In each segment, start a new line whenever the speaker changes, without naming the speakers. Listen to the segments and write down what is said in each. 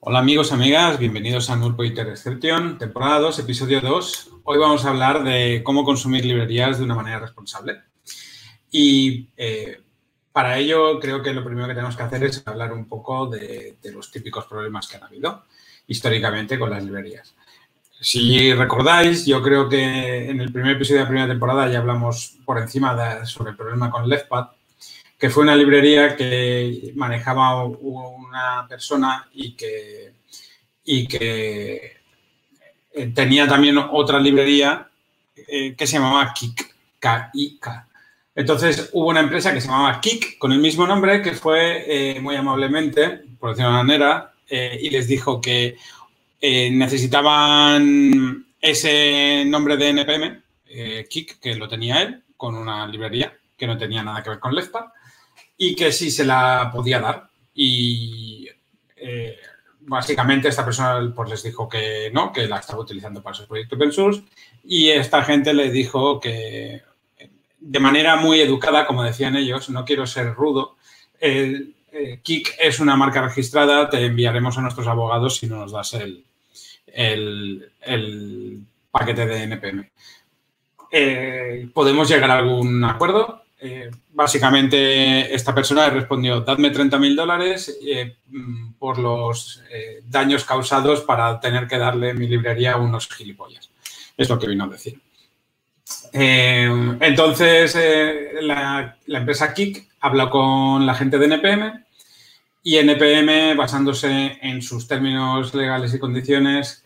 Hola amigos, amigas, bienvenidos a Nullpointer Exception, temporada 2, episodio 2. Hoy vamos a hablar de cómo consumir librerías de una manera responsable. Y eh, para ello creo que lo primero que tenemos que hacer es hablar un poco de, los típicos problemas que han habido históricamente con las librerías. Si recordáis, yo creo que en el primer episodio de la primera temporada ya hablamos por encima sobre el problema con Leftpad que fue una librería que manejaba una persona y que, y que eh, tenía también otra librería eh, que se llamaba Kik, K-I-K. Entonces hubo una empresa que se llamaba Kik con el mismo nombre que fue eh, muy amablemente, por decirlo de una manera, y les dijo que necesitaban ese nombre de NPM, Kik, que lo tenía él, con una librería que no tenía nada que ver con Leftpad y que sí se la podía dar. Y eh, básicamente esta persona pues, les dijo que no, que la estaba utilizando para su proyecto open source y esta gente le dijo que de manera muy educada, como decían ellos, no quiero ser rudo, el, eh, Kik es una marca registrada, te enviaremos a nuestros abogados si no nos das el, el, paquete de NPM. Eh, ¿Podemos llegar a algún acuerdo? Eh, básicamente, esta persona respondió, dadme 30 mil dólares eh, mm, por los eh, daños causados para tener que darle mi librería a unos gilipollas. Es lo que vino a decir. entonces, la, empresa Kik habló con la gente de NPM y NPM, basándose en sus términos legales y condiciones,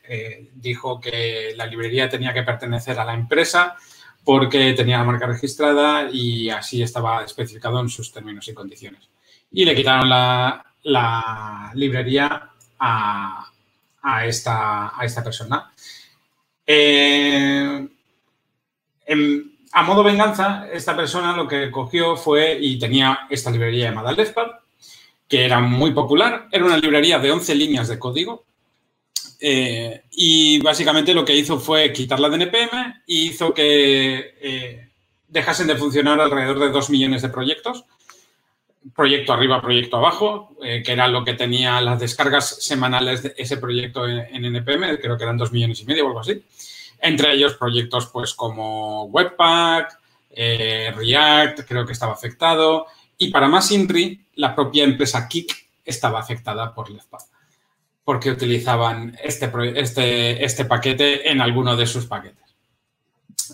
dijo que la librería tenía que pertenecer a la empresa porque tenía la marca registrada y así estaba especificado en sus términos y condiciones. Y le quitaron la, librería a, esta, persona. Eh, a modo venganza, esta persona lo que cogió fue y tenía esta librería llamada Leftpad, que era muy popular. Era una librería de 11 líneas de código eh, y básicamente lo que hizo fue quitar la DNPM y hizo que eh, dejasen de funcionar alrededor de 2 millones de proyectos. Proyecto arriba, proyecto abajo, eh, que era lo que tenía las descargas semanales de ese proyecto en, NPM, creo que eran 2 millones y medio o algo así. Entre ellos proyectos pues como Webpack, React, creo que estaba afectado. Y para más INRI, la propia empresa Kik estaba afectada por Leftpath porque utilizaban este, este, este paquete en alguno de sus paquetes.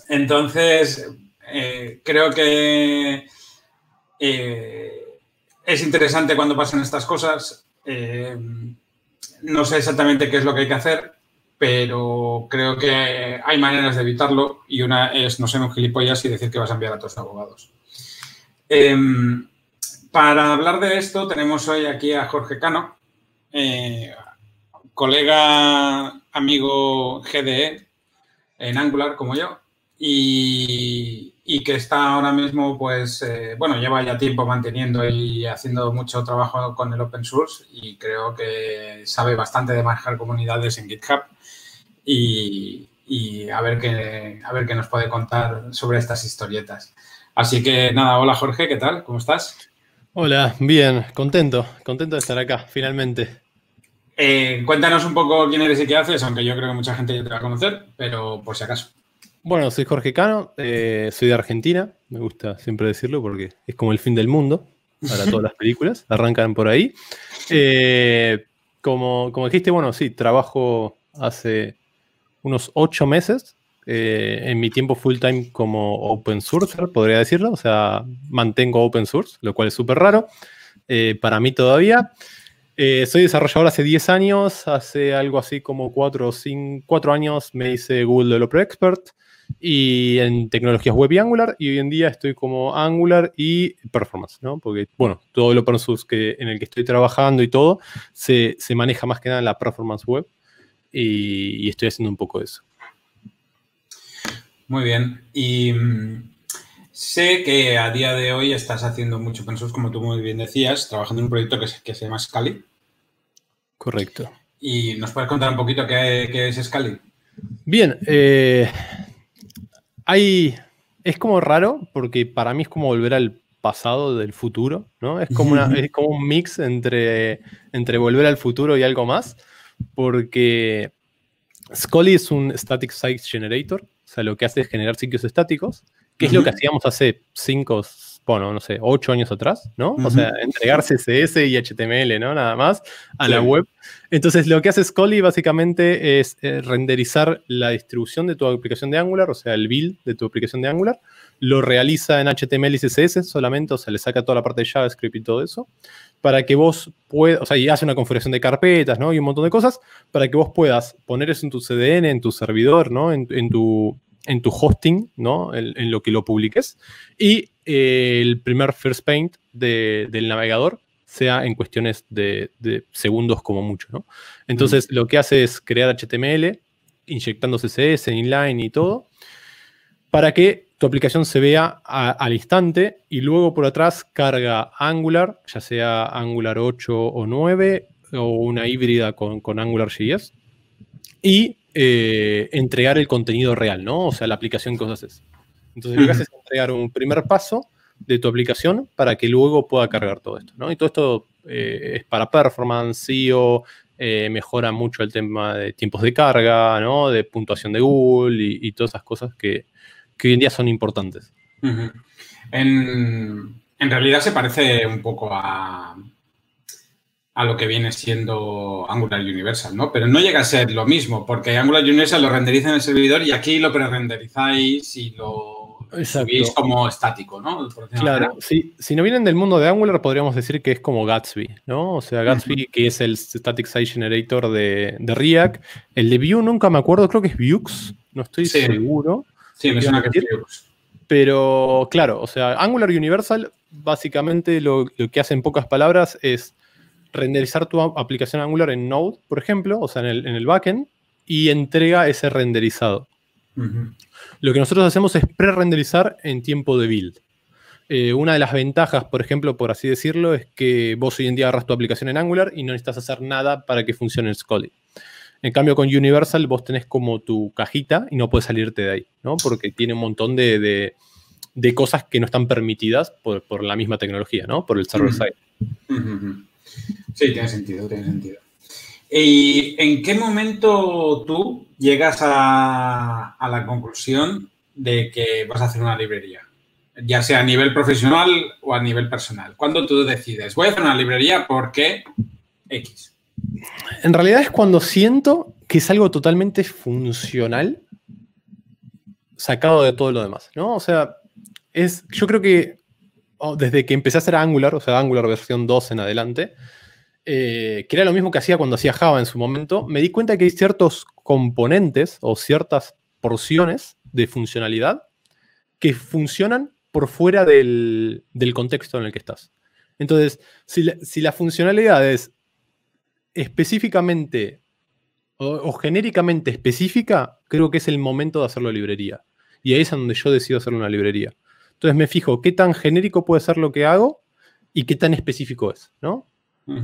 Entonces, eh, creo que eh, es interesante cuando pasan estas cosas. Eh, no sé exactamente qué es lo que hay que hacer, pero creo que hay maneras de evitarlo y una es no ser un gilipollas y decir que vas a enviar a tus abogados. Em, para hablar de esto tenemos hoy aquí a Jorge Cano, colega, amigo GDE en Angular como yo y, que está ahora mismo, pues, eh, bueno, lleva ya tiempo manteniendo y haciendo mucho trabajo con el open source y creo que sabe bastante de manejar comunidades en GitHub y, a, ver qué, a ver qué nos puede contar sobre estas historietas. Así que nada, hola Jorge, ¿qué tal? ¿Cómo estás?
Hola, bien, contento, contento de estar acá, finalmente.
Eh, cuéntanos un poco quién eres y qué haces, aunque yo creo que mucha gente ya te va a conocer, pero por si acaso.
Bueno, soy Jorge Cano, eh, soy de Argentina, me gusta siempre decirlo porque es como el fin del mundo para todas las películas, arrancan por ahí. Eh, como, como dijiste, bueno, sí, trabajo hace unos ocho meses en mi tiempo full time como open sourcer, podría decirlo, o sea, mantengo open source, lo cual es súper raro para mí todavía. Eh, soy desarrollador hace 10 años, hace algo así como 4 o años me hice Google Developer Expert y en tecnologías web y Angular y hoy en día estoy como Angular y Performance, ¿no? Porque, bueno, todo el open source que, en el que estoy trabajando y todo se, maneja más que nada en la Performance Web y, estoy haciendo un poco eso.
Muy bien. Y mm, sé que a día de hoy estás haciendo mucho open source, como tú muy bien decías, trabajando en un proyecto que que se llama Scali.
Correcto.
¿Y nos puedes contar un poquito qué, es Scali?
Bien, eh, hay, es como raro porque para mí es como volver al pasado del futuro, ¿no? Es como, una, es como un mix entre, entre volver al futuro y algo más, porque Scully es un Static Site Generator, o sea, lo que hace es generar sitios estáticos, que es lo que hacíamos hace cinco, bueno, no sé, ocho años atrás, ¿no? O sea, entregar CSS y HTML, ¿no? Nada más a la web. Entonces, lo que hace Scully básicamente es eh, renderizar la distribución de tu aplicación de Angular, o sea, el build de tu aplicación de Angular, lo realiza en HTML y CSS solamente, o sea, le saca toda la parte de JavaScript y todo eso, para que vos puedas, o sea, y hace una configuración de carpetas, ¿no? Y un montón de cosas, para que vos puedas poner eso en tu CDN, en tu servidor, ¿no? En, tu, en tu hosting, ¿no? En, lo que lo publiques. Y el primer first paint del navegador sea en cuestiones de, segundos como mucho, ¿no? Entonces, lo que hace es crear HTML, inyectando CSS, inline y todo, para que tu aplicación se vea al instante y luego por atrás carga Angular, ya sea Angular 8 o 9 o una híbrida con, con AngularJS y eh, entregar el contenido real, ¿no? O sea, la aplicación que vos haces. Entonces, lo que haces es entregar un primer paso de tu aplicación para que luego pueda cargar todo esto, ¿no? Y todo esto eh, es para performance, SEO, eh, mejora mucho el tema de tiempos de carga, ¿no? De puntuación de Google y, todas esas cosas que, hoy en día son importantes.
en, en, realidad se parece un poco a, a lo que viene siendo Angular Universal, ¿no? Pero no llega a ser lo mismo, porque Angular Universal lo renderiza en el servidor y aquí lo pre-renderizáis y lo subís como estático, ¿no?
Claro, si, si no vienen del mundo de Angular, podríamos decir que es como Gatsby, ¿no? O sea, Gatsby, que es el Static Site Generator de, React. El de Vue nunca me acuerdo, creo que es Vuex, no estoy seguro.
Sí, me suena que es Vuex.
Pero claro, o sea, Angular Universal básicamente lo, lo que hace en pocas palabras es renderizar tu aplicación Angular en Node, por ejemplo, o sea, en el, backend, y entrega ese renderizado. Lo que nosotros hacemos es pre-renderizar en tiempo de build. Eh, una de las ventajas, por ejemplo, por así decirlo, es que vos hoy en día agarras tu aplicación en Angular y no necesitas hacer nada para que funcione el Scully. En cambio, con Universal vos tenés como tu cajita y no puedes salirte de ahí, ¿no? Porque tiene un montón de, cosas que no están permitidas por, la misma tecnología, ¿no? Por el server side.
Sí, tiene sentido, tiene sentido. ¿Y en qué momento tú llegas a, la conclusión de que vas a hacer una librería? Ya sea a nivel profesional o a nivel personal. ¿Cuándo tú decides? Voy a hacer una librería porque X.
En realidad es cuando siento que es algo totalmente funcional sacado de todo lo demás, ¿no? O sea, es, yo creo que oh, desde que empecé a hacer Angular, o sea, Angular versión 2 en adelante, eh, que era lo mismo que hacía cuando hacía Java en su momento, me di cuenta que hay ciertos componentes o ciertas porciones de funcionalidad que funcionan por fuera del, contexto en el que estás. Entonces, si la, funcionalidad es específicamente o, genéricamente específica, creo que es el momento de hacerlo librería. Y ahí es donde yo decido hacerlo una librería. Entonces me fijo qué tan genérico puede ser lo que hago y qué tan específico es, ¿no?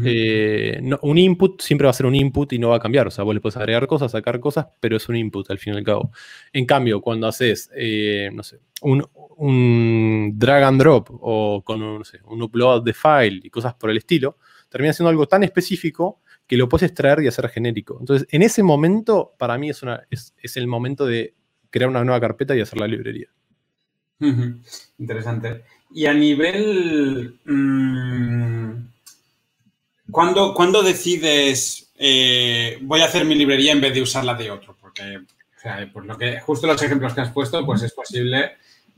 Eh, un input siempre va a ser un input y no va a cambiar. O sea, vos le puedes agregar cosas, sacar cosas, pero es un input al fin y al cabo. En cambio, cuando haces, eh, no sé, un, drag and drop o con un, upload de file y cosas por el estilo, termina siendo algo tan específico que lo puedes extraer y hacer genérico. Entonces, en ese momento, para mí es, una, es, el momento de crear una nueva carpeta y hacer la librería.
Interesante. Y a nivel... Mm, ¿Cuándo, decides eh, voy a hacer mi librería en vez de usarla de otro? Porque, por lo que, justo los ejemplos que has puesto, pues es posible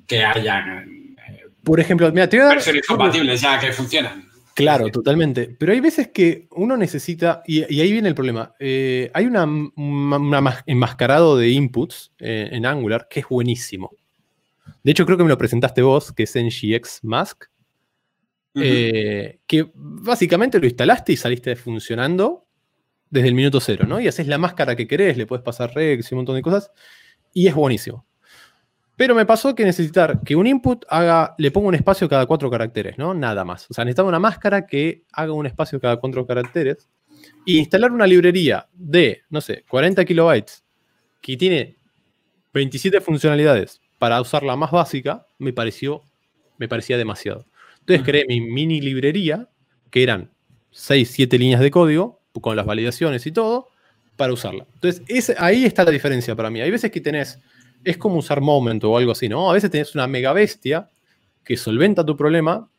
que haya
eh, por ejemplo, mira, te
versiones compatibles ya que funcionan.
Claro, totalmente. Pero hay veces que uno necesita, y, ahí viene el problema, eh, hay una, enmascarado de inputs en Angular que es buenísimo. De hecho, creo que me lo presentaste vos, que es NGX Mask, eh, que básicamente lo instalaste y saliste funcionando desde el minuto cero, ¿no? Y haces la máscara que querés, le puedes pasar regs y un montón de cosas, y es buenísimo. Pero me pasó que necesitar que un input haga, le ponga un espacio cada cuatro caracteres, ¿no? Nada más. O sea, necesitaba una máscara que haga un espacio cada cuatro caracteres. Y instalar una librería de, no sé, 40 kilobytes, que tiene 27 funcionalidades para usar la más básica, me pareció, me parecía demasiado. Entonces creé mi mini librería, que eran 6, 7 líneas de código, con las validaciones y todo, para usarla. Entonces, ahí está la diferencia para mí. Hay veces que tenés, es como usar Moment o algo así, ¿no? A veces tenés una mega bestia que solventa tu problema,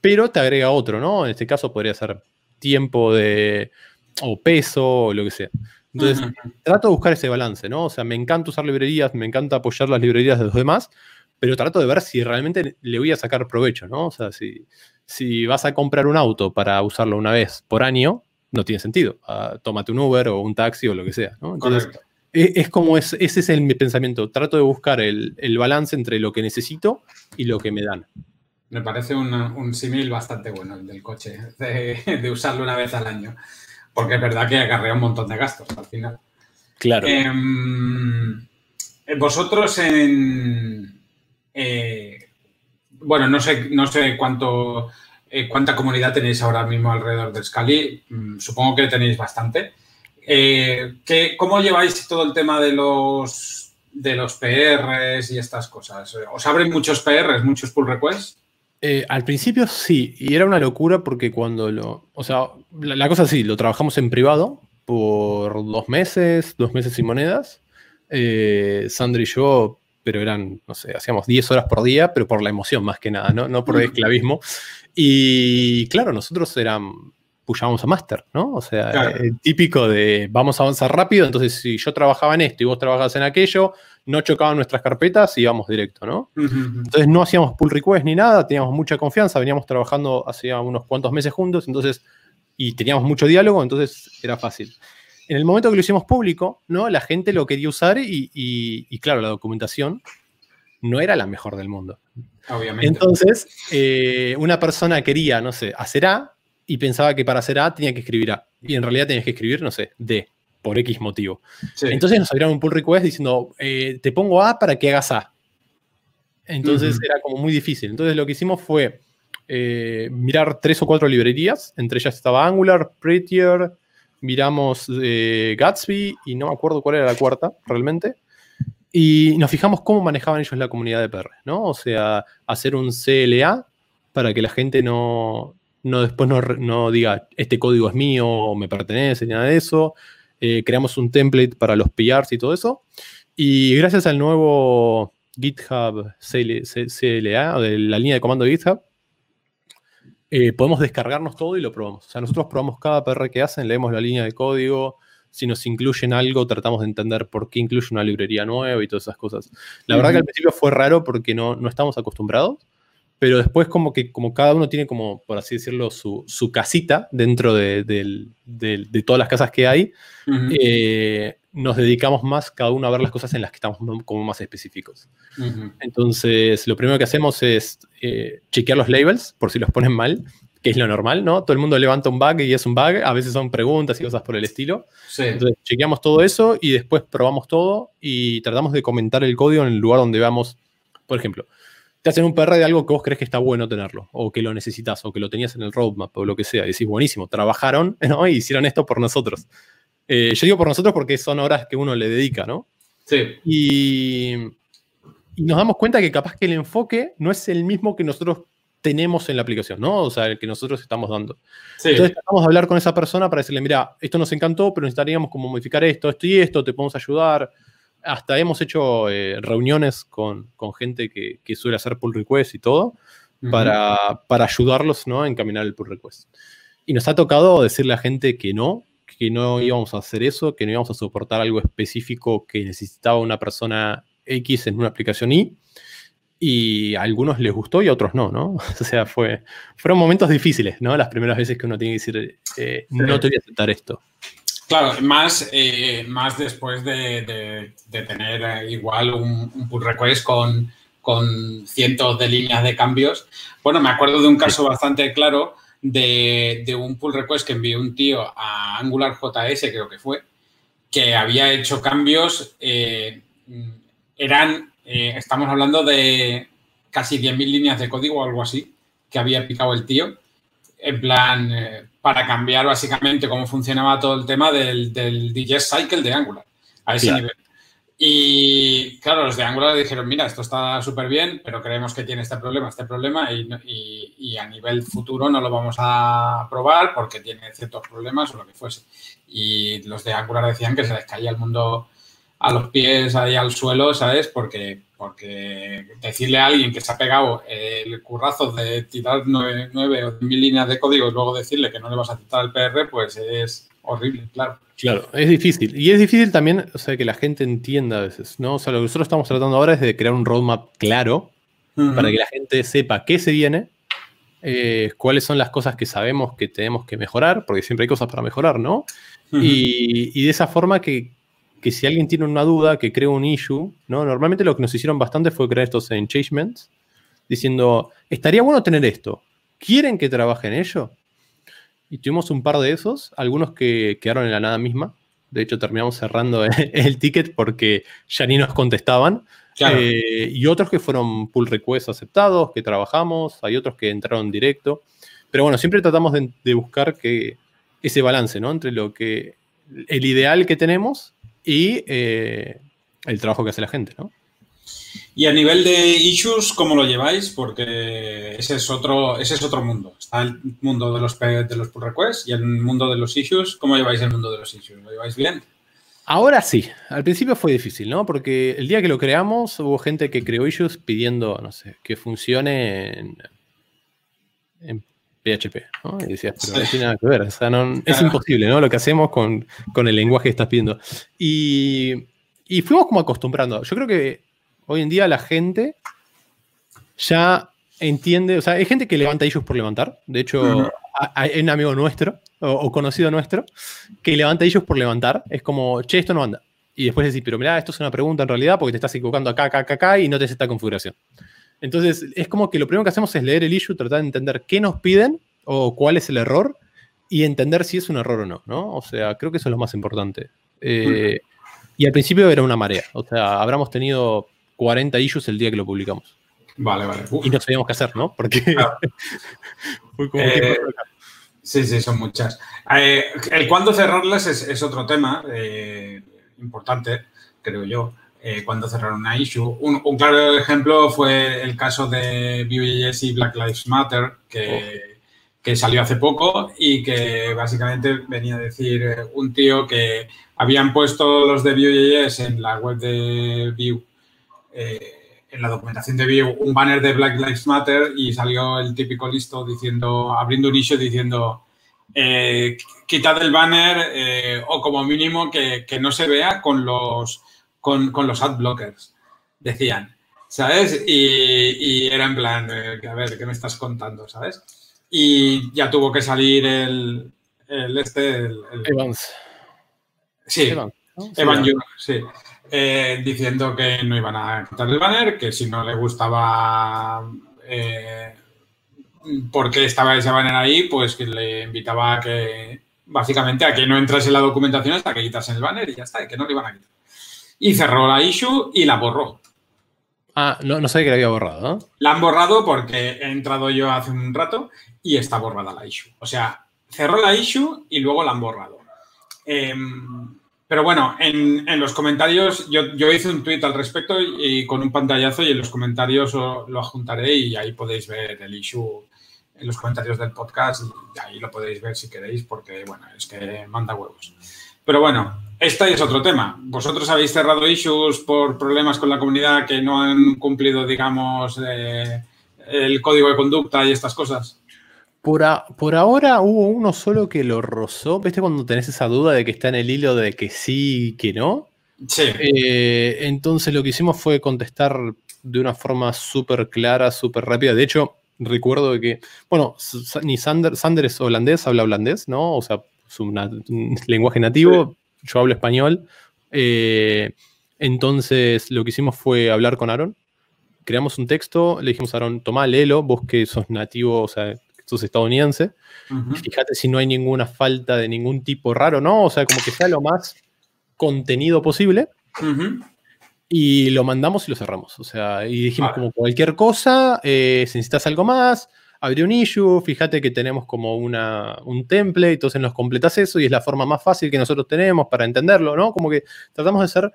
pero te agrega otro, ¿no? En este caso podría ser tiempo de, o peso, o lo que sea. Entonces, trato de buscar ese balance, ¿no? O sea, me encanta usar librerías, me encanta apoyar las librerías de los demás, pero trato de ver si realmente le voy a sacar provecho, ¿no? O sea, si, si vas a comprar un auto para usarlo una vez por año, no tiene sentido. Uh, tómate un Uber o un taxi o lo que sea. ¿no? Entonces, e, es, como es, ese es el, mi pensamiento. Trato de buscar el, el, balance entre lo que necesito y lo que me dan.
Me parece un, un símil bastante bueno el del coche, de, de, usarlo una vez al año. Porque es verdad que acarrea un montón de gastos al final.
Claro.
Eh, vosotros en. Eh, bueno, no sé, no sé cuánto eh, cuánta comunidad tenéis ahora mismo alrededor de Scali. Mm, supongo que tenéis bastante. Eh, ¿Cómo lleváis todo el tema de los, de los PRs y estas cosas? ¿Os abren muchos PRs, muchos pull requests?
Eh, al principio sí, y era una locura porque cuando lo. O sea, la, cosa sí, lo trabajamos en privado por dos meses, dos meses sin monedas. Sandra y yo, pero eran, no sé, hacíamos 10 horas por día, pero por la emoción más que nada, no, no por el esclavismo. Y claro, nosotros eran, pushábamos a máster, ¿no? O sea, el típico de vamos a avanzar rápido, entonces si yo trabajaba en esto y vos trabajabas en aquello, no chocaban nuestras carpetas y íbamos directo, ¿no? Entonces no hacíamos pull request ni nada, teníamos mucha confianza, veníamos trabajando hacía unos cuantos meses juntos, entonces, y teníamos mucho diálogo, entonces era fácil. En el momento que lo hicimos público, ¿no? La gente lo quería usar y, y claro, la documentación no era la mejor del mundo.
Obviamente.
Entonces, eh, una persona quería, no sé, hacer A y pensaba que para hacer A tenía que escribir A. Y en realidad tenías que escribir, no sé, D, por X motivo. Entonces nos abrieron un pull request diciendo, eh, te pongo A para que hagas A. Entonces era como muy difícil. Entonces lo que hicimos fue eh, mirar tres o cuatro librerías. Entre ellas estaba Angular, Prettier, miramos Gatsby y no me acuerdo cuál era la cuarta realmente. Y nos fijamos cómo manejaban ellos la comunidad de PR, ¿no? O sea, hacer un CLA para que la gente no, no después no, diga, este código es mío o me pertenece, ni nada de eso. Eh, creamos un template para los PRs y todo eso. Y gracias al nuevo GitHub CLA, de la línea de comando de GitHub, eh, podemos descargarnos todo y lo probamos. O sea, nosotros probamos cada PR que hacen, leemos la línea de código, si nos incluyen algo, tratamos de entender por qué incluye una librería nueva y todas esas cosas. La verdad que al principio fue raro porque no, no estamos acostumbrados, pero después como que como cada uno tiene como, por así decirlo, su, su casita dentro de, de, todas las casas que hay, eh, nos dedicamos más cada uno a ver las cosas en las que estamos como más específicos. Entonces, lo primero que hacemos es eh, chequear los labels por si los ponen mal que es lo normal, ¿no? Todo el mundo levanta un bug y es un bug, a veces son preguntas y cosas por el estilo. Entonces, chequeamos todo eso y después probamos todo y tratamos de comentar el código en el lugar donde veamos, por ejemplo, te hacen un PR de algo que vos crees que está bueno tenerlo, o que lo necesitas, o que lo tenías en el roadmap, o lo que sea. Y decís, buenísimo, trabajaron, ¿no? Y hicieron esto por nosotros. Eh, yo digo por nosotros porque son horas que uno le dedica, ¿no?
Sí.
Y, y nos damos cuenta que capaz que el enfoque no es el mismo que nosotros tenemos en la aplicación, ¿no? O sea, el que nosotros estamos dando. Entonces, vamos a hablar con esa persona para decirle, mira, esto nos encantó, pero necesitaríamos como modificar esto, esto y esto, te podemos ayudar. Hasta hemos hecho eh, reuniones con, con gente que, que, suele hacer pull request y todo, para, para, ayudarlos, ¿no? A encaminar el pull request. Y nos ha tocado decirle a gente que no, que no íbamos a hacer eso, que no íbamos a soportar algo específico que necesitaba una persona X en una aplicación Y y a algunos les gustó y a otros no, ¿no? O sea, fue, fueron momentos difíciles, ¿no? Las primeras veces que uno tiene que decir, eh, no te voy a aceptar esto.
Claro, más, eh, más después de, tener eh, igual un, pull request con, con, cientos de líneas de cambios. Bueno, me acuerdo de un caso bastante claro de, de un pull request que envió un tío a Angular JS, creo que fue, que había hecho cambios, eran eh, estamos hablando de casi 10.000 líneas de código o algo así que había picado el tío. En plan, eh, para cambiar básicamente cómo funcionaba todo el tema del, del digest cycle de Angular a ese nivel. Y claro, los de Angular dijeron, mira, esto está súper bien, pero creemos que tiene este problema, este problema, y, a nivel futuro no lo vamos a probar porque tiene ciertos problemas o lo que fuese. Y los de Angular decían que se les caía el mundo a los pies ahí al suelo, ¿sabes? Porque, porque decirle a alguien que se ha pegado el currazo de tirar nueve, o mil líneas de código y luego decirle que no le vas a citar el PR, pues es horrible, claro.
Claro, es difícil. Y es difícil también, o sea, que la gente entienda a veces, ¿no? O sea, lo que nosotros estamos tratando ahora es de crear un roadmap claro para que la gente sepa qué se viene, eh, cuáles son las cosas que sabemos que tenemos que mejorar, porque siempre hay cosas para mejorar, ¿no? y, de esa forma que, que, si alguien tiene una duda, que cree un issue, ¿no? Normalmente lo que nos hicieron bastante fue crear estos engagements, diciendo, estaría bueno tener esto. ¿Quieren que trabaje en ello? Y tuvimos un par de esos, algunos que quedaron en la nada misma. De hecho, terminamos cerrando el, ticket porque ya ni nos contestaban. Eh, y otros que fueron pull requests aceptados, que trabajamos. Hay otros que entraron directo. Pero bueno, siempre tratamos de, buscar que ese balance, ¿no? Entre lo que el ideal que tenemos y eh, el trabajo que hace la gente, ¿no?
Y a nivel de issues, ¿cómo lo lleváis? Porque ese es otro, ese es otro mundo. Está el mundo de los, de los pull requests y el mundo de los issues. ¿Cómo lleváis el mundo de los issues? ¿Lo lleváis bien?
Ahora sí. Al principio fue difícil, ¿no? Porque el día que lo creamos hubo gente que creó issues pidiendo, no sé, que funcione en, PHP, ¿no? Y decías, pero no tiene nada que ver. O sea, es imposible, ¿no? Lo que hacemos con, el lenguaje que estás pidiendo. Y, y fuimos como acostumbrando. Yo creo que Hoy en día la gente ya entiende, o sea, hay gente que levanta issues por levantar. De hecho, hay un amigo nuestro o, conocido nuestro que levanta issues por levantar. Es como, che, esto no anda. Y después decís, pero mira, esto es una pregunta en realidad porque te estás equivocando acá, acá, acá, acá y no te hace esta configuración. Entonces, es como que lo primero que hacemos es leer el issue, tratar de entender qué nos piden o cuál es el error y entender si es un error o no, ¿no? O sea, creo que eso es lo más importante. Eh, y al principio era una marea. O sea, habramos tenido 40 issues el día que lo publicamos.
Vale, vale.
Y no sabíamos qué hacer, ¿no? Porque
fue como eh, Sí, sí, son muchas. Eh, el cuándo cerrarlas es, otro tema eh, importante, creo yo. Cuándo cerrar una issue. Un, claro ejemplo fue el caso de Vue.js y Black Lives Matter, que, que, salió hace poco y que básicamente venía a decir un tío que habían puesto los de Vue.js en la web de Vue eh, en la documentación de Vue un banner de Black Lives Matter y salió el típico listo diciendo, abriendo un issue diciendo, eh, quitad el banner eh, o como mínimo que, no se vea con los, con, los ad blockers, decían, ¿sabes? Y, era en plan, a ver, ¿qué me estás contando, ¿sabes? Y ya tuvo que salir el, este, el,
Evans.
Sí, Evans, sí. Eh, diciendo que no iban a quitar el banner, que si no le gustaba eh, por qué estaba ese banner ahí, pues que le invitaba a que, básicamente, a que no entrase en la documentación hasta que quitasen el banner y ya está, y que no le iban a quitar. Y cerró la issue y la borró.
Ah, no, no sabía que la había borrado,
La han borrado porque he entrado yo hace un rato y está borrada la issue. O sea, cerró la issue y luego la han borrado. Eh, pero bueno, en, los comentarios, yo, hice un tweet al respecto y, con un pantallazo y en los comentarios lo adjuntaré y ahí podéis ver el issue en los comentarios del podcast y ahí lo podéis ver si queréis porque, bueno, es que manda huevos. Pero bueno, este es otro tema. Vosotros habéis cerrado issues por problemas con la comunidad que no han cumplido, digamos, eh, el código de conducta y estas cosas.
Por, ahora hubo uno solo que lo rozó. ¿Viste cuando tenés esa duda de que está en el hilo de que sí y que no?
Sí.
Eh, entonces lo que hicimos fue contestar de una forma súper clara, súper rápida. De hecho, recuerdo que, bueno, ni Sander, Sander es holandés, habla holandés, ¿no? O sea, es un, lenguaje nativo. Yo hablo español. Eh, entonces lo que hicimos fue hablar con Aaron. Creamos un texto, le dijimos a Aaron, toma, léelo, vos que sos nativo, o sea, sos estadounidense. Fíjate si no hay ninguna falta de ningún tipo raro, ¿no? O sea, como que sea lo más contenido posible. Y lo mandamos y lo cerramos. O sea, y dijimos como cualquier cosa, eh, si necesitas algo más, abrió un issue, fíjate que tenemos como una, un template, entonces nos completas eso y es la forma más fácil que nosotros tenemos para entenderlo, ¿no? Como que tratamos de ser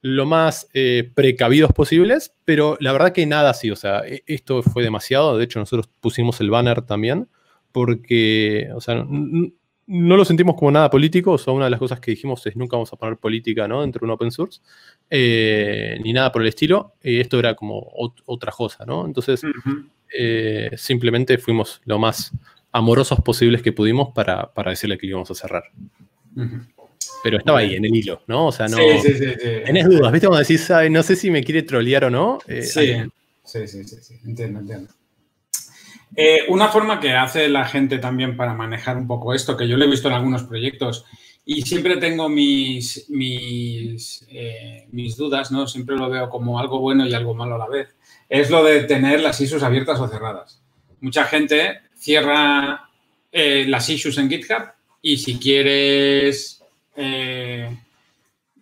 lo más eh, precavidos posibles, pero la verdad que nada así, o sea, e, esto fue demasiado, de hecho nosotros pusimos el banner también, porque, o sea, no lo sentimos como nada político, o sea, una de las cosas que dijimos es nunca vamos a poner política, ¿no? Dentro de un open source, eh, ni nada por el estilo, y esto era como otra cosa, ¿no? Entonces, eh, simplemente fuimos lo más amorosos posibles que pudimos para, decirle que íbamos a cerrar. Pero estaba ahí, en el hilo, ¿no? O sea, no. Sí, sí, sí, Tenés dudas, ¿viste? Cuando decís, no sé si me quiere trolear o no.
Eh, sí. sí, sí, sí, entiendo, entiendo. Eh, una forma que hace la gente también para manejar un poco esto, que yo lo he visto en algunos proyectos y siempre tengo mis, mis, eh, mis dudas, ¿no? Siempre lo veo como algo bueno y algo malo a la vez, es lo de tener las issues abiertas o cerradas. Mucha gente cierra las issues en GitHub y si quieres eh,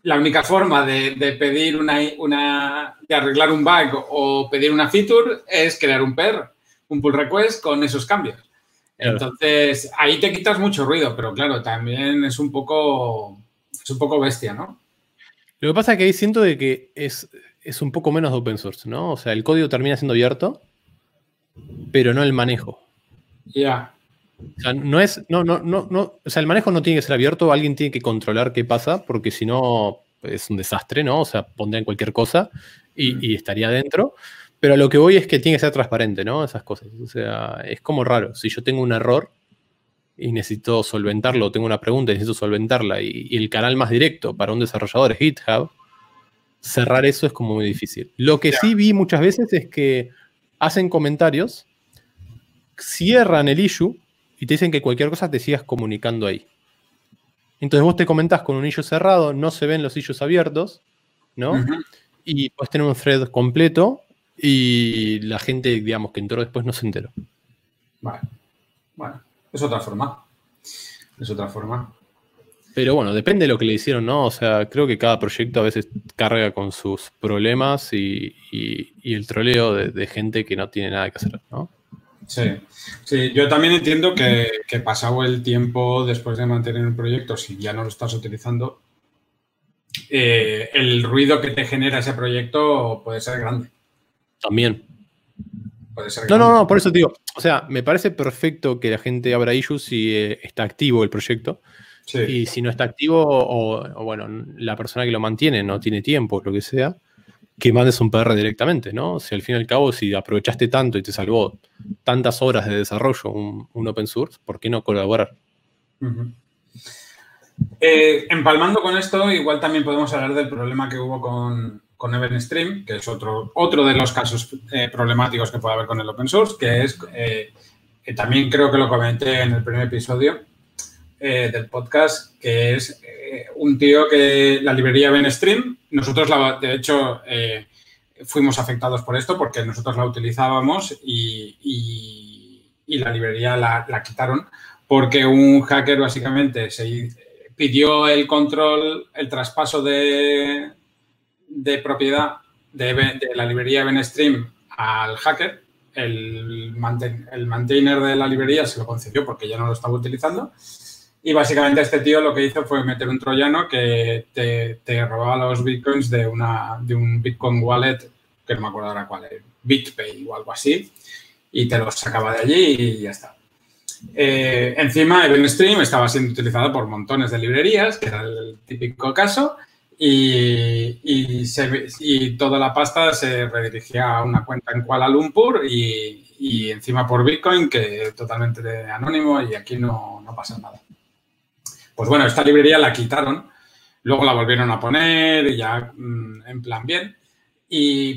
la única forma de, pedir una, una, de arreglar un bug o pedir una feature es crear un PR, un pull request con esos cambios. Entonces, ahí te quitas mucho ruido, pero claro, también es un poco, es un poco bestia, ¿no?
Lo que pasa es que ahí siento de que es, es un poco menos de open source, ¿no? O sea, el código termina siendo abierto, pero no el manejo.
Ya.
O sea, no es, no, no, no, no, o sea, el manejo no tiene que ser abierto, alguien tiene que controlar qué pasa, porque si no es un desastre, ¿no? O sea, pondrían cualquier cosa y, estaría dentro. Pero lo que voy es que tiene que ser transparente, ¿no? Esas cosas. O sea, es como raro. Si yo tengo un error y necesito solventarlo, tengo una pregunta y necesito solventarla, y, el canal más directo para un desarrollador es GitHub, cerrar eso es como muy difícil. Lo que sí vi muchas veces es que hacen comentarios, cierran el issue y te dicen que cualquier cosa te sigas comunicando ahí. Entonces vos te comentás con un hillo cerrado, no se ven los hillos abiertos, ¿no? Y puedes tener un thread completo y la gente, digamos, que entró después no se enteró.
Vale. Bueno, es otra forma. Es otra forma.
Pero bueno, depende de lo que le hicieron, ¿no? O sea, creo que cada proyecto a veces carga con sus problemas y, el troleo de, gente que no tiene nada que hacer, ¿no?
Sí, sí, yo también entiendo que, pasado el tiempo después de mantener un proyecto, si ya no lo estás utilizando, eh, el ruido que te genera ese proyecto puede ser grande.
También. Puede ser no, no, no, por eso digo, o sea, me parece perfecto que la gente abra issues si eh, está activo el proyecto. Y si no está activo, o, bueno, la persona que lo mantiene no tiene tiempo, lo que sea, que mandes un PR directamente, ¿no? Si al fin y al cabo, si aprovechaste tanto y te salvó tantas horas de desarrollo un, open source, ¿por qué no colaborar?
Eh, empalmando con esto, igual también podemos hablar del problema que hubo con, con Eventstream, que es otro, otro de los casos eh, problemáticos que puede haber con el open source, que es, eh, que también creo que lo comenté en el primer episodio del podcast, que es un tío que la librería Eventstream, nosotros de hecho fuimos afectados por esto porque nosotros la utilizábamos y, la librería la, quitaron porque un hacker básicamente se pidió el control, el traspaso de, de propiedad de, la librería Benestream al hacker. El, el maintainer de la librería se lo concedió porque ya no lo estaba utilizando. Y básicamente este tío lo que hizo fue meter un troyano que te, robaba los bitcoins de, una, de un Bitcoin wallet que no me acuerdo ahora cuál es, BitPay o algo así, y te los sacaba de allí y ya está. Eh, encima, Eventstream estaba siendo utilizado por montones de librerías, que era el típico caso, y, y, toda la pasta se redirigía a una cuenta en Kuala Lumpur y, encima por Bitcoin, que es totalmente anónimo y aquí no, pasa nada. Pues bueno, esta librería la quitaron, luego la volvieron a poner y ya mm, en plan bien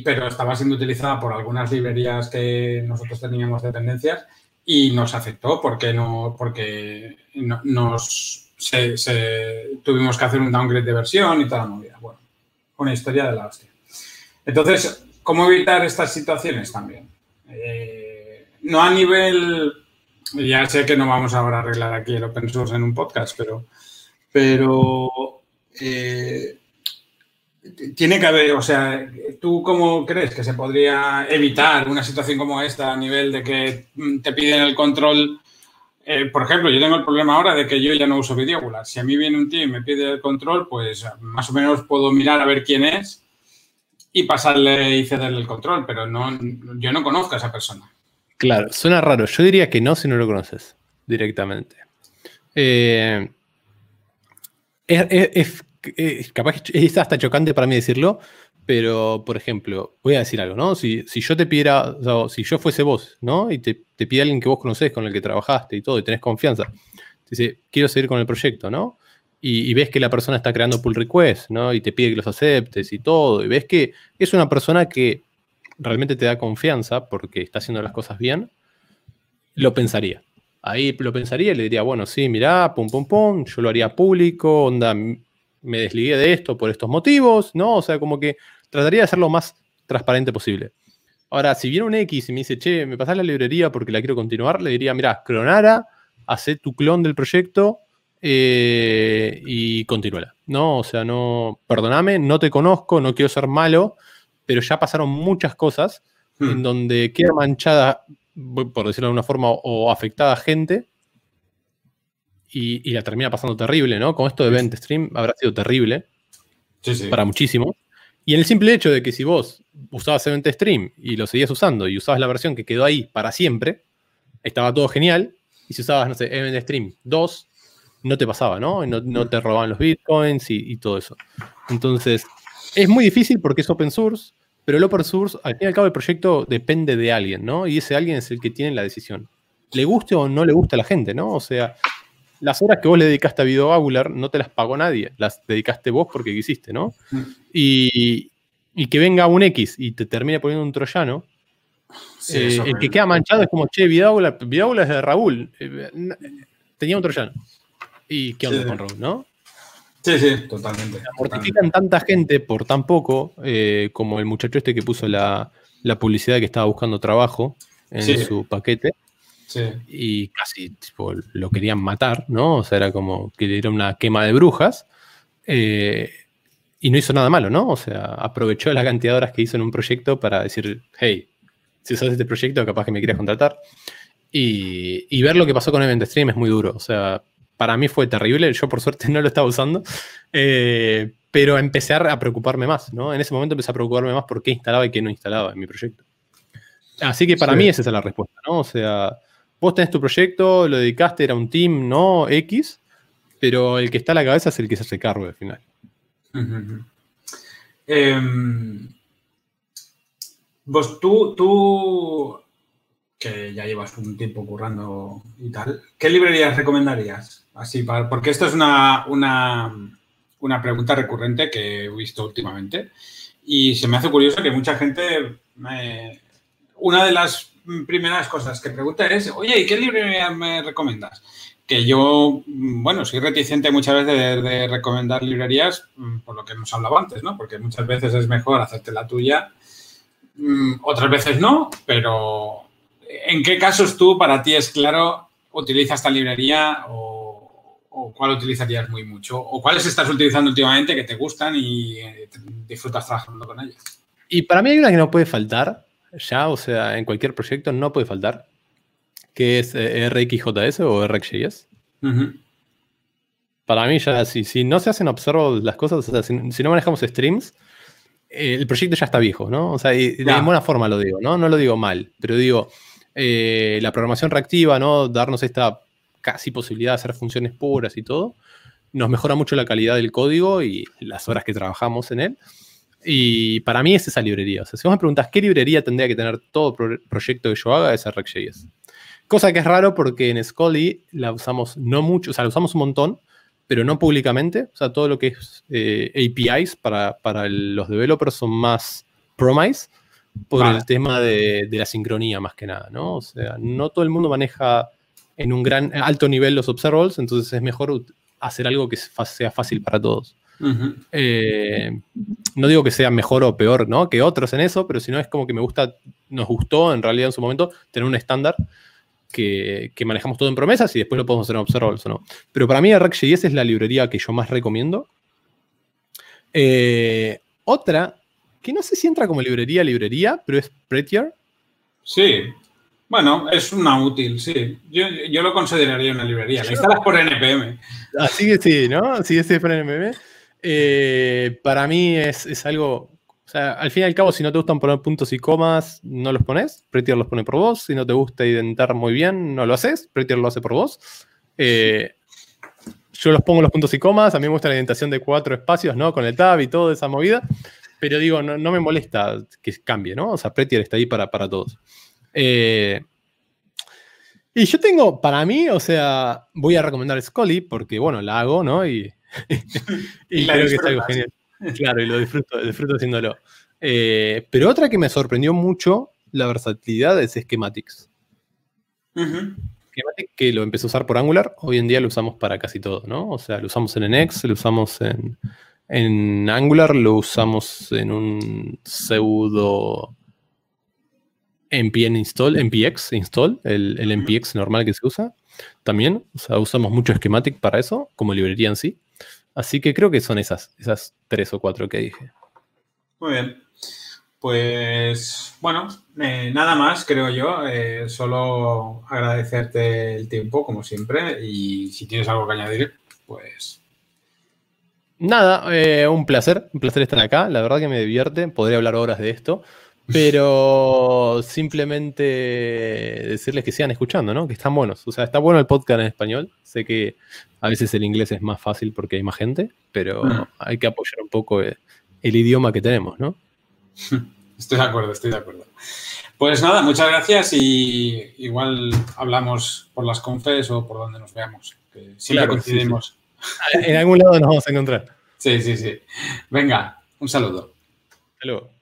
pero estaba siendo utilizada por algunas librerías que nosotros teníamos dependencias y nos afectó porque no porque nos tuvimos que hacer un downgrade de versión y toda la movida. Bueno, una historia de la hostia. Entonces, ¿cómo evitar estas situaciones también? Eh, no a nivel, ya sé que no vamos ahora a arreglar aquí el open source en un podcast, pero, pero eh, tiene que haber, o sea, ¿tú cómo crees que se podría evitar una situación como esta a nivel de que te piden el control eh, por ejemplo, yo tengo el problema ahora de que yo ya no uso Videogular. Si a mí viene un tío y me pide el control, pues más o menos puedo mirar a ver quién es y pasarle y cederle el control, pero no, yo no conozco a esa persona.
Claro, suena raro. Yo diría que no si no lo conoces directamente. Eh, es, capaz es hasta chocante para mí decirlo, pero por ejemplo, voy a decir algo, ¿no? Si, yo te pidiera, o si yo fuese vos, ¿no? Y te, te pide alguien que vos conocés, con el que trabajaste y todo, y tenés confianza, te dice, quiero seguir con el proyecto, ¿no? Y, ves que la persona está creando pull requests, ¿no? Y te pide que los aceptes y todo, y ves que es una persona que realmente te da confianza porque está haciendo las cosas bien, lo pensaría. Ahí lo pensaría y le diría, bueno, sí, mirá, pum, pum, pum, yo lo haría público, onda, me desligué de esto por estos motivos, ¿no? O sea, como que trataría de hacerlo lo más transparente posible. Ahora, si viene un X y me dice, che, me pasás la librería porque la quiero continuar, le diría, mirá, clonara, haz tu clon del proyecto eh, y continúala. No, o sea, no, perdóname, no te conozco, no quiero ser malo, pero ya pasaron muchas cosas en hmm. donde queda manchada por decirlo de alguna forma, o afectada gente y, la termina pasando terrible, ¿no? Con esto de Event Stream habrá sido terrible para muchísimos. Y en el simple hecho de que si vos usabas Event Stream y lo seguías usando y usabas la versión que quedó ahí para siempre, estaba todo genial. Y si usabas, no sé, Event Stream 2, no te pasaba, ¿no? No, no te robaban los bitcoins y, y, todo eso. Entonces, es muy difícil porque es open source, pero el open source, al fin y al cabo, el proyecto depende de alguien, ¿no? Y ese alguien es el que tiene la decisión. Le guste o no le gusta a la gente, ¿no? O sea, las horas que vos le dedicaste a Video Angular no te las pagó nadie, las dedicaste vos porque quisiste, ¿no? Mm. Y, que venga un X y te termine poniendo un troyano, eh, el que queda manchado es como, che, Video Angular, es de Raúl, eh, tenía un troyano. ¿Y qué onda con Raúl, no?
Sí, sí, totalmente.
Mortifican tanta gente por tan poco, eh, como el muchacho este que puso la, publicidad que estaba buscando trabajo en su paquete. Sí. Y casi lo querían matar, ¿no? O sea, era como que era una quema de brujas. Eh, y no hizo nada malo, ¿no? O sea, aprovechó la cantidad de horas que hizo en un proyecto para decir, hey, si usas este proyecto, capaz que me quieras contratar. Y, y, ver lo que pasó con Event Stream es muy duro. O sea, para mí fue terrible, yo por suerte no lo estaba usando, eh, pero empecé a preocuparme más, ¿no? En ese momento empecé a preocuparme más por qué instalaba y qué no instalaba en mi proyecto. Así que para mí esa es la respuesta, ¿no? O sea, vos tenés tu proyecto, lo dedicaste, era un team, no X, pero el que está a la cabeza es el que se hace cargo al final.
Em, vos, tú, tú, que ya llevas un tiempo currando y tal, ¿qué librerías recomendarías? Así, porque esto es una, una, pregunta recurrente que he visto últimamente y se me hace curioso que mucha gente, una de las primeras cosas que pregunta es, oye, ¿y qué librería me recomiendas? Que yo, bueno, soy reticente muchas veces de, recomendar librerías mm, por lo que hemos hablado antes, ¿no? Porque muchas veces es mejor hacerte la tuya, mm, otras veces no, pero ¿en qué casos tú, para ti es claro, utilizas esta librería o o cuál utilizarías muy mucho? ¿O cuáles estás utilizando últimamente que te gustan y eh, disfrutas trabajando con ellas?
Y para mí hay una que no puede faltar, ya, o sea, en cualquier proyecto no puede faltar, que es eh, RxJS o RxJS. Para mí ya, si, si no se hacen observo las cosas, o sea, si, no manejamos streams, el proyecto ya está viejo, ¿no? O sea, y, de buena forma lo digo, ¿no? No lo digo mal, pero digo, la programación reactiva, ¿no? Darnos esta casi posibilidad de hacer funciones puras y todo, nos mejora mucho la calidad del código y las horas que trabajamos en él. Y para mí es esa librería. O sea, si vos me preguntas qué librería tendría que tener todo proyecto que yo haga, es RxJS. Cosa que es raro porque en Scully la usamos no mucho, o sea, la usamos un montón, pero no públicamente. O sea, todo lo que es eh, APIs para, los developers son más promise por el tema de, de, la sincronía más que nada, ¿no? O sea, no todo el mundo maneja en un gran alto nivel los observables, entonces es mejor hacer algo que sea fácil para todos. Eh, no digo que sea mejor o peor ¿no? que otros en eso, pero si no es como que me gusta, nos gustó en realidad en su momento tener un estándar que, manejamos todo en promesas y después lo podemos hacer en observables o no. Pero para mí RxJS es la librería que yo más recomiendo. Eh, otra, que no sé si entra como librería, librería, pero es Prettier.
Sí, Bueno, es una útil, sí. Yo, yo lo consideraría una librería. La instalas por NPM.
Así que sí, ¿no? Sí, es por NPM. Eh, para mí es, es, algo. O sea, al fin y al cabo, si no te gustan poner puntos y comas, no los pones. Prettier los pone por vos. Si no te gusta identar muy bien, no lo haces. Prettier lo hace por vos. Eh, yo los pongo los puntos y comas. A mí me gusta la indentación de cuatro espacios, ¿no? Con el tab y toda esa movida. Pero digo, no, no me molesta que cambie, ¿no? O sea, Prettier está ahí para, para todos. Eh, y yo tengo, para mí, o sea, voy a recomendar Scully porque, bueno, la hago, ¿no? Y, y, creo que es algo genial. Claro, y lo disfruto, disfruto haciéndolo. Eh, pero otra que me sorprendió mucho la versatilidad es Schematics. Schematics que lo empecé a usar por Angular, hoy en día lo usamos para casi todo, ¿no? O sea, lo usamos en NX, lo usamos en, en Angular, lo usamos en un pseudo npm install, npx install, el, el npx normal que se usa. También, o sea, usamos mucho schematic para eso, como librería en sí. Así que creo que son esas, esas tres o cuatro que dije.
Muy bien. Pues bueno, eh, nada más, creo yo. Eh, solo agradecerte el tiempo, como siempre. Y si tienes algo que añadir, pues.
Nada, eh, un placer, un placer estar acá. La verdad que me divierte. Podría hablar horas de esto. Pero simplemente decirles que sigan escuchando, ¿no? Que están buenos. O sea, está bueno el podcast en español. Sé que a veces el inglés es más fácil porque hay más gente, pero mm. hay que apoyar un poco el, idioma que tenemos, ¿no?
Estoy de acuerdo, estoy de acuerdo. Pues nada, muchas gracias y igual hablamos por las confes o por donde nos veamos. Que siempre coincidimos.
En algún lado nos vamos a encontrar.
Sí, sí, sí. Venga, un saludo.
Hasta luego.